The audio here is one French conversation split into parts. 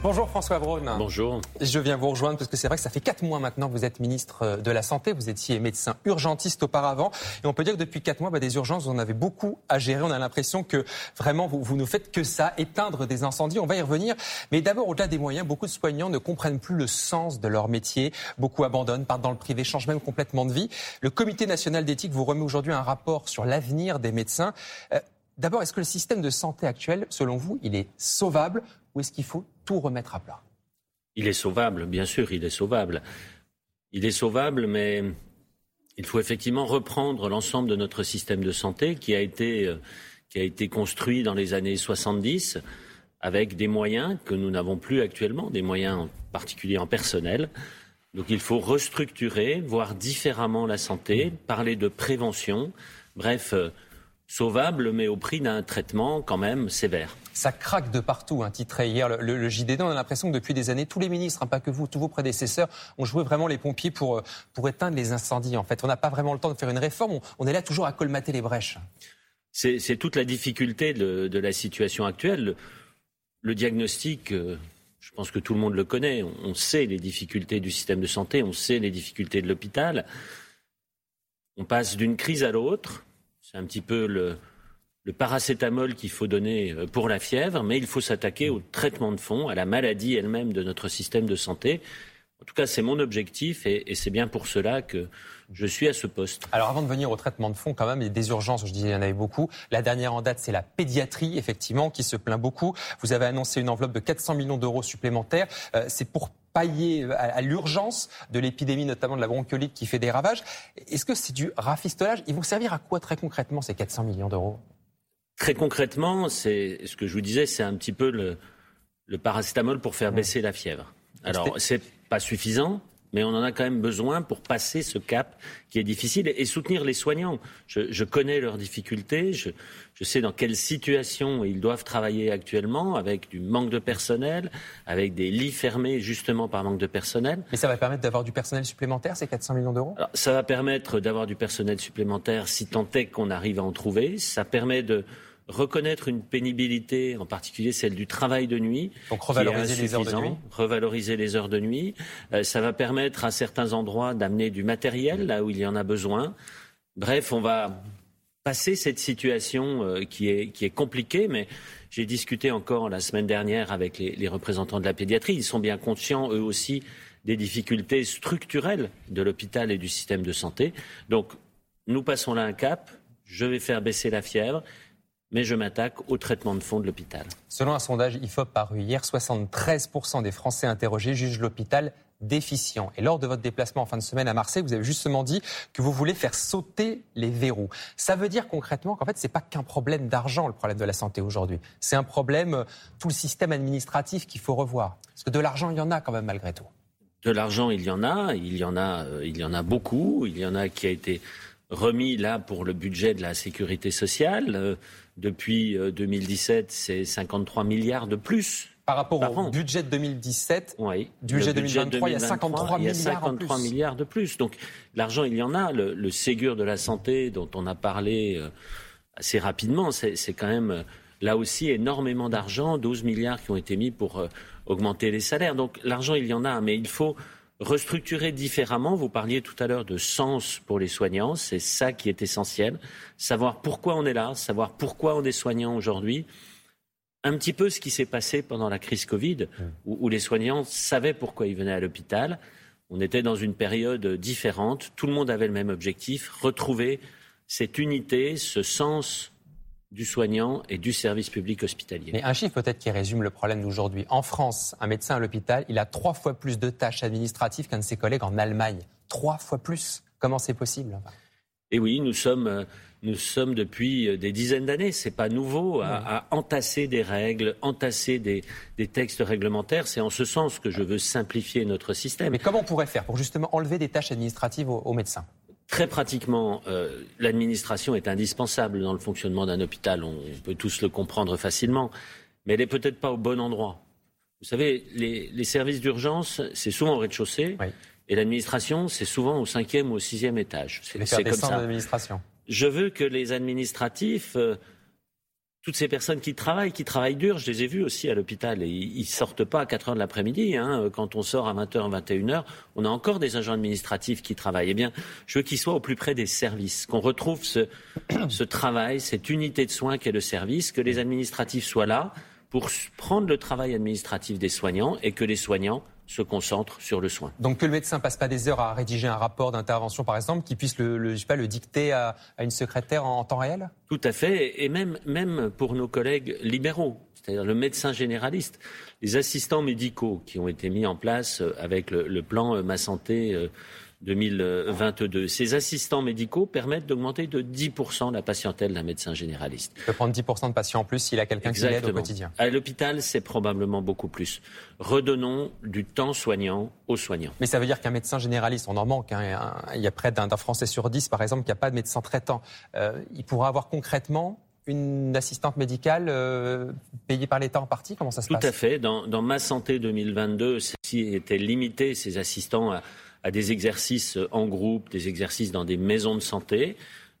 Bonjour François Braun. Bonjour. Je viens vous rejoindre parce que c'est vrai que ça fait quatre mois maintenant que vous êtes ministre de la Santé. Vous étiez médecin urgentiste auparavant. Et on peut dire que depuis quatre mois, bah, des urgences, vous en avez beaucoup à gérer. On a l'impression que vraiment, vous, vous ne faites que ça, éteindre des incendies. On va y revenir. Mais d'abord, au-delà des moyens, beaucoup de soignants ne comprennent plus le sens de leur métier. Beaucoup abandonnent, partent dans le privé, changent même complètement de vie. Le Comité national d'éthique vous remet aujourd'hui un rapport sur l'avenir des médecins. Euh, d'abord, est-ce que le système de santé actuel, selon vous, il est sauvable ou est-ce qu'il faut tout remettre à plat? Il est sauvable, bien sûr, il est sauvable. Il est sauvable, mais il faut effectivement reprendre l'ensemble de notre système de santé qui a été, euh, qui a été construit dans les années 70 avec des moyens que nous n'avons plus actuellement, des moyens en particulier en personnel. Donc il faut restructurer, voir différemment la santé, parler de prévention, bref, euh, sauvable, mais au prix d'un traitement quand même sévère. Ça craque de partout, un titre hier le, le, JDD. On a l'impression que depuis des années, tous les ministres, hein, pas que vous, tous vos prédécesseurs, ont joué vraiment les pompiers pour, euh, pour éteindre les incendies. En fait, on n'a pas vraiment le temps de faire une réforme. On, on est là toujours à colmater les brèches. C'est toute la difficulté de, de, la situation actuelle. Le, le diagnostic, euh, je pense que tout le monde le connaît. On, on sait les difficultés du système de santé, on sait les difficultés de l'hôpital. On passe d'une crise à l'autre. C'est un petit peu le, paracétamol qu'il faut donner euh, pour la fièvre, mais il faut s'attaquer au traitement de fond, à la maladie elle-même de notre système de santé. En tout cas, c'est mon objectif et, c'est bien pour cela que je suis à ce poste. Alors avant de venir au traitement de fond, quand même, il y a des urgences, je disais, il y en avait beaucoup. La dernière en date, c'est la pédiatrie, effectivement, qui se plaint beaucoup. Vous avez annoncé une enveloppe de 400 millions d'euros supplémentaires. Euh, c'est pour pailler à, l'urgence de l'épidémie, notamment de la bronchiolite qui fait des ravages. Est-ce que c'est du rafistolage? Ils vont servir à quoi très concrètement ces 400 millions d'euros? Très concrètement, c'est ce que je vous disais, c'est un petit peu le, le paracétamol pour faire baisser la fièvre. Alors, c'est pas suffisant, mais on en a quand même besoin pour passer ce cap qui est difficile et, soutenir les soignants. Je, je connais leurs difficultés, je, je, sais dans quelle situation ils doivent travailler actuellement, avec du manque de personnel, avec des lits fermés justement par manque de personnel. Mais ça va permettre d'avoir du personnel supplémentaire, ces 400 millions d'euros? Ça va permettre d'avoir du personnel supplémentaire si tant est qu'on arrive à en trouver. Ça permet de reconnaître une pénibilité, en particulier celle du travail de nuit. Donc revaloriser les heures de nuit. Revaloriser les heures de nuit. Euh, ça va permettre à certains endroits d'amener du matériel là où il y en a besoin. Bref, on va passer cette situation euh, qui, est, qui est compliquée, mais j'ai discuté encore la semaine dernière avec les, les représentants de la pédiatrie. Ils sont bien conscients, eux aussi, des difficultés structurelles de l'hôpital et du système de santé. Donc, nous passons là un cap. Je vais faire baisser la fièvre mais je m'attaque au traitement de fond de l'hôpital. Selon un sondage IFOP paru hier, 73% des Français interrogés jugent l'hôpital déficient. Et lors de votre déplacement en fin de semaine à Marseille, vous avez justement dit que vous voulez faire sauter les verrous. Ça veut dire concrètement qu'en fait, c'est pas qu'un problème d'argent, le problème de la santé aujourd'hui. C'est un problème, euh, tout le système administratif qu'il faut revoir. Parce que de l'argent, il y en a quand même malgré tout. De l'argent, il y en a. Il y en a, euh, il y en a beaucoup. Il y en a qui a été remis là pour le budget de la sécurité sociale. Euh, depuis 2017, c'est 53 milliards de plus. Par rapport par au an. budget de 2017, oui. du budget, budget 2023, 2023, il y a 53 il y a milliards 53 en plus. milliards de plus. Donc l'argent, il y en a. Le, le, Ségur de la santé dont on a parlé euh, assez rapidement, c'est quand même euh, là aussi énormément d'argent, 12 milliards qui ont été mis pour euh, augmenter les salaires. Donc l'argent, il y en a, mais il faut restructurer différemment. Vous parliez tout à l'heure de sens pour les soignants, c'est ça qui est essentiel. Savoir pourquoi on est là, savoir pourquoi on est soignant aujourd'hui. Un petit peu ce qui s'est passé pendant la crise Covid, où, où, les soignants savaient pourquoi ils venaient à l'hôpital. On était dans une période différente, tout le monde avait le même objectif, retrouver cette unité, ce sens du soignant et du service public hospitalier. Mais un chiffre peut-être qui résume le problème d'aujourd'hui. En France, un médecin à l'hôpital, il a trois fois plus de tâches administratives qu'un de ses collègues en Allemagne. Trois fois plus. Comment c'est possible? Et oui, nous sommes, nous sommes depuis des dizaines d'années, c'est pas nouveau, à, à, entasser des règles, entasser des, des textes réglementaires. C'est en ce sens que je veux simplifier notre système. Mais comment on pourrait faire pour justement enlever des tâches administratives aux, aux médecins? Très pratiquement, euh, l'administration est indispensable dans le fonctionnement d'un hôpital. On peut tous le comprendre facilement, mais elle n'est peut-être pas au bon endroit. Vous savez, les, les services d'urgence, c'est souvent au rez-de-chaussée. Oui. Et l'administration, c'est souvent au cinquième ou au sixième étage. C'est comme ça. Je veux que les administratifs euh, toutes ces personnes qui travaillent, qui travaillent dur, je les ai vus aussi à l'hôpital. Et ils sortent pas à 4 heures de l'après-midi. Hein. Quand on sort à 20h, 21h, on a encore des agents administratifs qui travaillent. Eh bien, je veux qu'ils soient au plus près des services, qu'on retrouve ce, ce travail, cette unité de soins qu'est le service, que les administratifs soient là pour prendre le travail administratif des soignants et que les soignants se concentre sur le soin. Donc que le médecin passe pas des heures à rédiger un rapport d'intervention, par exemple, qui puisse le, le, pas, le dicter à, une secrétaire en, temps réel? Tout à fait, et même, même pour nos collègues libéraux, c'est-à-dire le médecin généraliste, les assistants médicaux qui ont été mis en place avec le, le plan Ma Santé euh, 2022. Ces assistants médicaux permettent d'augmenter de 10% la patientèle d'un médecin généraliste. Il peut prendre 10% de patients en plus s'il a quelqu'un qui l'aide au quotidien. À l'hôpital, c'est probablement beaucoup plus. Redonnons du temps soignant aux soignants. Mais ça veut dire qu'un médecin généraliste, on en manque. Hein. il y a près d'un Français sur dix, par exemple, qui n'a pas de médecin traitant. Euh, il pourra avoir concrètement une assistante médicale euh, payée par l'État en partie? Comment ça se passe? Tout à fait. Dans, dans Ma Santé 2022, ceci était limité, ces assistants, à à des exercices en groupe, des exercices dans des maisons de santé.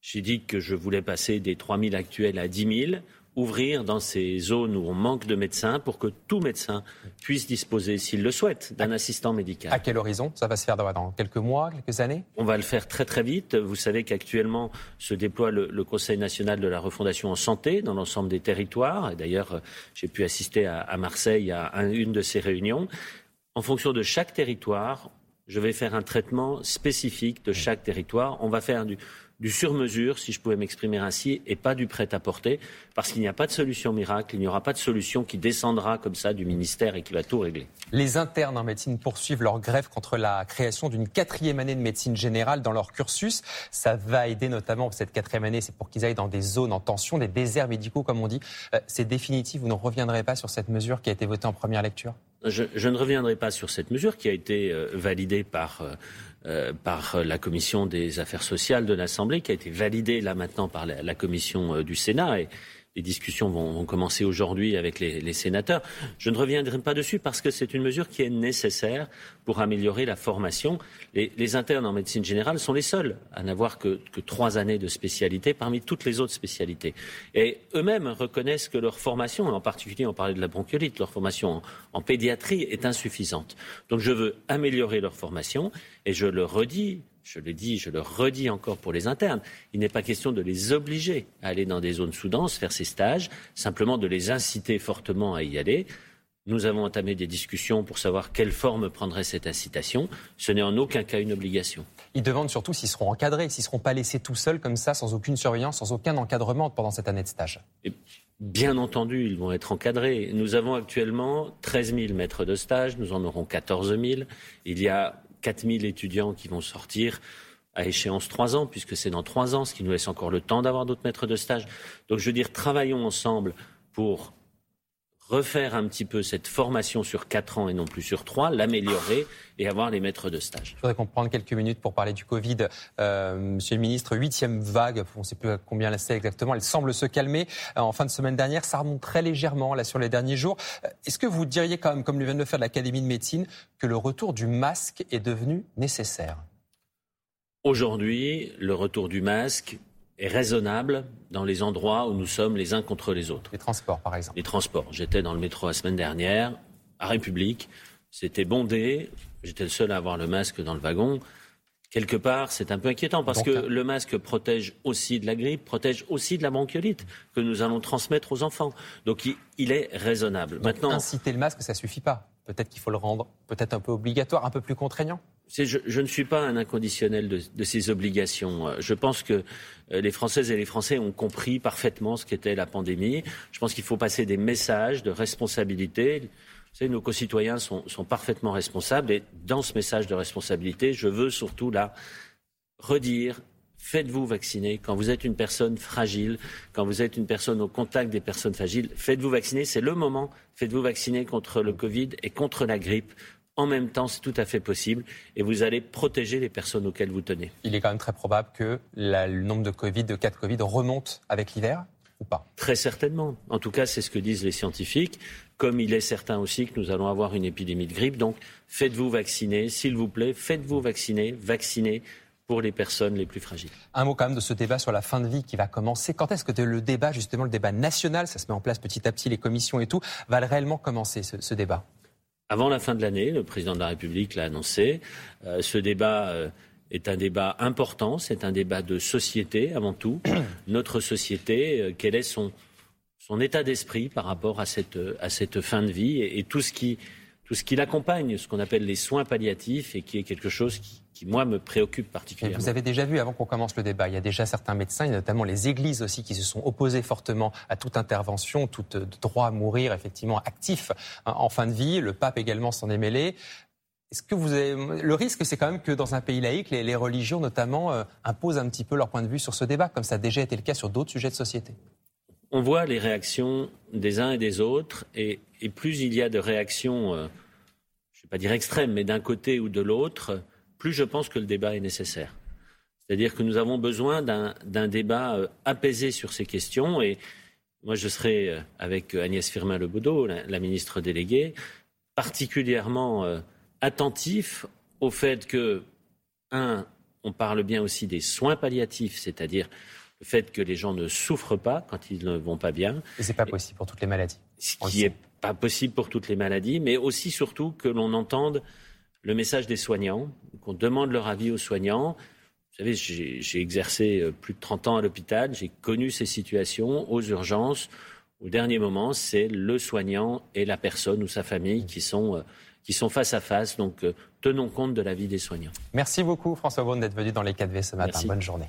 J'ai dit que je voulais passer des 3 000 actuels à 10 000, ouvrir dans ces zones où on manque de médecins pour que tout médecin puisse disposer, s'il le souhaite, d'un assistant médical. À quel horizon Ça va se faire dans quelques mois, quelques années? On va le faire très très vite. Vous savez qu'actuellement se déploie le, Conseil national de la refondation en santé dans l'ensemble des territoires. D'ailleurs, j'ai pu assister à, Marseille à une de ces réunions. En fonction de chaque territoire, je vais faire un traitement spécifique de chaque territoire. On va faire du, du sur-mesure, si je pouvais m'exprimer ainsi, et pas du prêt-à-porter, parce qu'il n'y a pas de solution miracle, il n'y aura pas de solution qui descendra comme ça du ministère et qui va tout régler. Les internes en médecine poursuivent leur grève contre la création d'une quatrième année de médecine générale dans leur cursus. Ça va aider notamment cette quatrième année, c'est pour qu'ils aillent dans des zones en tension, des déserts médicaux comme on dit. Euh, c'est définitif, vous ne reviendrez pas sur cette mesure qui a été votée en première lecture? Je, ne reviendrai pas sur cette mesure qui a été euh, validée par, euh, euh, par la commission des affaires sociales de l'Assemblée, qui a été validée là maintenant par la, la commission du Sénat. Et, les discussions vont, commencer aujourd'hui avec les, sénateurs. Je ne reviendrai pas dessus parce que c'est une mesure qui est nécessaire pour améliorer la formation. Les, internes en médecine générale sont les seuls à n'avoir que, trois années de spécialité parmi toutes les autres spécialités. Et eux-mêmes reconnaissent que leur formation, en particulier on parlait de la bronchiolite, leur formation en pédiatrie est insuffisante. Donc je veux améliorer leur formation et je le redis, je le dis, je le redis encore pour les internes, il n'est pas question de les obliger à aller dans des zones sous-denses, faire ces stages, simplement de les inciter fortement à y aller. Nous avons entamé des discussions pour savoir quelle forme prendrait cette incitation. Ce n'est en aucun cas une obligation. Ils demandent surtout s'ils seront encadrés, s'ils ne seront pas laissés tout seuls comme ça, sans aucune surveillance, sans aucun encadrement pendant cette année de stage. bien entendu, ils vont être encadrés. Nous avons actuellement 13 000 maîtres de stage, nous en aurons 14 000. Il y a 4000 étudiants qui vont sortir à échéance trois ans, puisque c'est dans trois ans, ce qui nous laisse encore le temps d'avoir d'autres maîtres de stage. Donc je veux dire, travaillons ensemble pour refaire un petit peu cette formation sur quatre ans et non plus sur trois, l'améliorer et avoir les maîtres de stage. Je voudrais qu'on prenne quelques minutes pour parler du Covid. Euh, monsieur le ministre, huitième vague, on ne sait plus combien c'est exactement, elle semble se calmer. Euh, en fin de semaine dernière, ça remonte très légèrement là sur les derniers jours. Euh, est-ce que vous diriez quand même, comme le vient de le faire l'Académie de médecine, que le retour du masque est devenu nécessaire? Aujourd'hui, le retour du masque est raisonnable dans les endroits où nous sommes les uns contre les autres. Les transports, par exemple. Les transports. J'étais dans le métro la semaine dernière, à République. C'était bondé. J'étais le seul à avoir le masque dans le wagon. Quelque part, c'est un peu inquiétant parce que le masque protège aussi de la grippe, protège aussi de la bronchiolite que nous allons transmettre aux enfants. Donc il, est raisonnable. Maintenant, inciter le masque, ça suffit pas. Peut-être qu'il faut le rendre peut-être un peu obligatoire, un peu plus contraignant. Je, ne suis pas un inconditionnel de, ces obligations. Euh, je pense que euh, les Françaises et les Français ont compris parfaitement ce qu'était la pandémie. Je pense qu'il faut passer des messages de responsabilité. Nos concitoyens sont, parfaitement responsables et dans ce message de responsabilité, je veux surtout redire faites-vous vacciner. Quand vous êtes une personne fragile, quand vous êtes une personne au contact des personnes fragiles, faites-vous vacciner. C'est le moment. Faites-vous vacciner contre le Covid et contre la grippe en même temps, c'est tout à fait possible et vous allez protéger les personnes auxquelles vous tenez. Il est quand même très probable que le nombre de Covid, de cas de Covid remonte avec l'hiver ou pas? Très certainement. En tout cas, c'est ce que disent les scientifiques. comme il est certain aussi que nous allons avoir une épidémie de grippe. Donc faites-vous vacciner, s'il vous plaît, faites-vous vacciner, vaccinez pour les personnes les plus fragiles. Un mot quand même de ce débat sur la fin de vie qui va commencer. Quand est-ce que le débat, justement le débat national, ça se met en place petit à petit, les commissions et tout, va réellement commencer ce, débat? Avant la fin de l'année, le président de la République l'a annoncé. Euh, ce débat euh, est un débat important, c'est un débat de société avant tout. Notre société, euh, quel est son, son état d'esprit par rapport à cette, à cette fin de vie et, tout ce qui tout ce qui l'accompagne, ce qu'on appelle les soins palliatifs et qui est quelque chose qui, qui moi, me préoccupe particulièrement. vous avez déjà vu, avant qu'on commence le débat, il y a déjà certains médecins, et notamment les églises aussi, qui se sont opposés fortement à toute intervention, tout euh, droit à mourir, effectivement, actif hein, en fin de vie. Le pape également s'en est mêlé. Est-ce que vous avez... Le risque, c'est quand même que dans un pays laïque, les, religions notamment euh, imposent un petit peu leur point de vue sur ce débat, comme ça a déjà été le cas sur d'autres sujets de société on voit les réactions des uns et des autres, et, plus il y a de réactions, euh, je ne vais pas dire extrêmes, mais d'un côté ou de l'autre, plus je pense que le débat est nécessaire. C'est-à-dire que nous avons besoin d'un débat euh, apaisé sur ces questions, et moi je serai euh, avec Agnès Firmin-Lebaudot, la, ministre déléguée, particulièrement attentif au fait que, un, on parle bien aussi des soins palliatifs, c'est-à-dire le fait que les gens ne souffrent pas quand ils ne vont pas bien. Et c'est pas possible pour toutes les maladies. Ce qui n'est pas possible pour toutes les maladies, mais aussi surtout que l'on entende le message des soignants, qu'on demande leur avis aux soignants. Vous savez, j'ai exercé euh, plus de 30 ans à l'hôpital, j'ai connu ces situations aux urgences. Au dernier moment, c'est le soignant et la personne ou sa famille qui sont, euh, qui sont face à face. Donc, euh, tenons compte de l'avis des soignants. Merci beaucoup, François Vaughan, d'être venu dans les 4V ce matin. Bonne journée.